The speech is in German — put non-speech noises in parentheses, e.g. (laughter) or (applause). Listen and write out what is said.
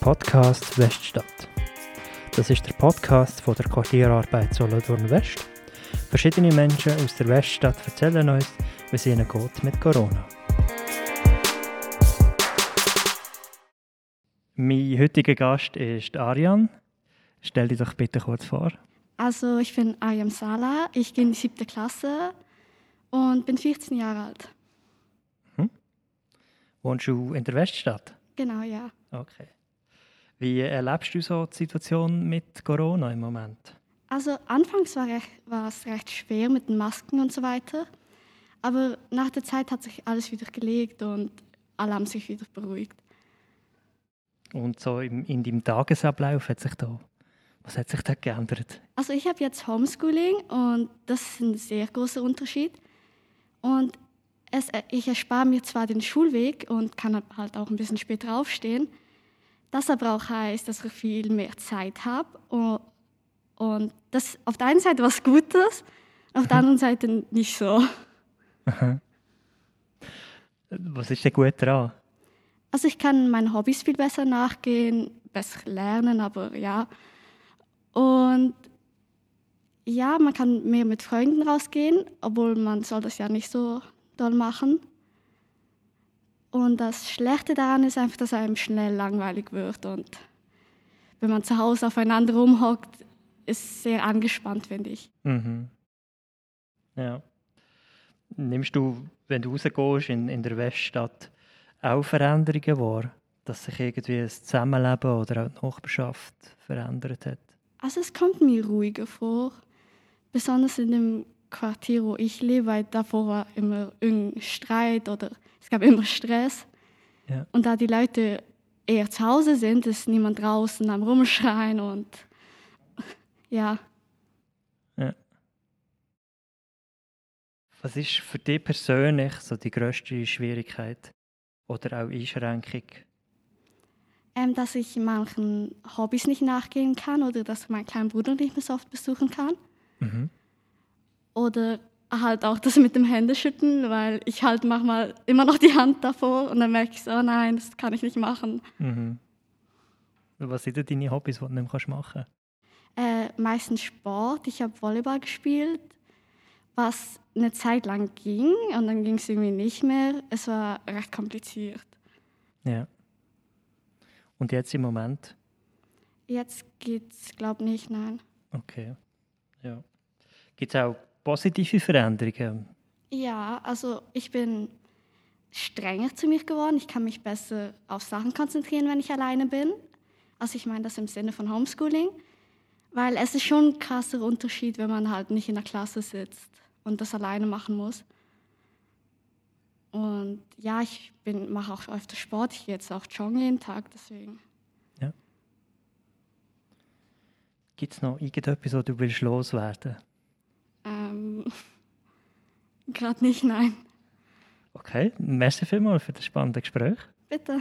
Podcast Weststadt. Das ist der Podcast von der Quartierarbeit Solothurn West. Verschiedene Menschen aus der Weststadt erzählen uns, wie es ihnen geht mit Corona. Mein heutiger Gast ist Arian. Stell dich doch bitte kurz vor. Also ich bin Ariam Sala, ich gehe in die siebte Klasse und bin 14 Jahre alt. Hm? Wohnst du in der Weststadt? Genau, ja. Okay. Wie erlebst du so die Situation mit Corona im Moment? Also anfangs war, recht, war es recht schwer mit den Masken und so weiter. Aber nach der Zeit hat sich alles wieder gelegt und alle haben sich wieder beruhigt. Und so in, in deinem Tagesablauf hat sich da, was hat sich da geändert? Also ich habe jetzt Homeschooling und das ist ein sehr großer Unterschied. Und es, ich erspare mir zwar den Schulweg und kann halt auch ein bisschen später aufstehen. Das aber auch heißt, dass ich viel mehr Zeit habe. Und, und das auf der einen Seite was Gutes, auf der anderen Seite nicht so. (laughs) Was ist denn gut daran? Also ich kann meinen Hobbys viel besser nachgehen, besser lernen, aber ja. Und ja, man kann mehr mit Freunden rausgehen, obwohl man soll das ja nicht so doll machen. Und das Schlechte daran ist einfach, dass einem schnell langweilig wird und wenn man zu Hause aufeinander rumhockt, ist es sehr angespannt, finde ich. Mhm. Ja. Nimmst du, wenn du rausgehst in, in der Weststadt, auch Veränderungen wahr? Dass sich irgendwie das Zusammenleben oder auch die Nachbarschaft verändert hat? Also es kommt mir ruhiger vor. Besonders in dem Quartier, wo ich lebe, weil davor war immer irgendein Streit oder es gab immer Stress. Ja. Und da die Leute eher zu Hause sind, ist niemand draußen am Rumschreien und (laughs) ja. ja. Was ist für dich persönlich so die größte Schwierigkeit oder auch Einschränkung? Ähm, dass ich manchen Hobbys nicht nachgehen kann oder dass ich meinen kleinen Bruder nicht mehr so oft besuchen kann. Mhm. Oder halt auch das mit dem Händeschütteln, weil ich halt manchmal immer noch die Hand davor und dann merke ich so, oh nein, das kann ich nicht machen. Mhm. Was sind denn deine Hobbys, die du nicht mehr machen kannst? Äh, meistens Sport. Ich habe Volleyball gespielt, was eine Zeit lang ging und dann ging es irgendwie nicht mehr. Es war recht kompliziert. Ja. Und jetzt im Moment? Jetzt geht's, glaube ich, nicht, nein. Okay. Ja. Gibt es auch positive Veränderungen? Ja, also ich bin strenger zu mir geworden. Ich kann mich besser auf Sachen konzentrieren, wenn ich alleine bin. Also ich meine das im Sinne von Homeschooling. Weil es ist schon ein krasser Unterschied, wenn man halt nicht in der Klasse sitzt und das alleine machen muss. Und ja, ich bin, mache auch öfter Sport. Ich gehe jetzt auch joggen jeden Tag, deswegen. Ja. Gibt es noch irgendetwas, was du willst loswerden Gerade nicht, nein. Okay, merci vielmals für das spannende Gespräch. Bitte.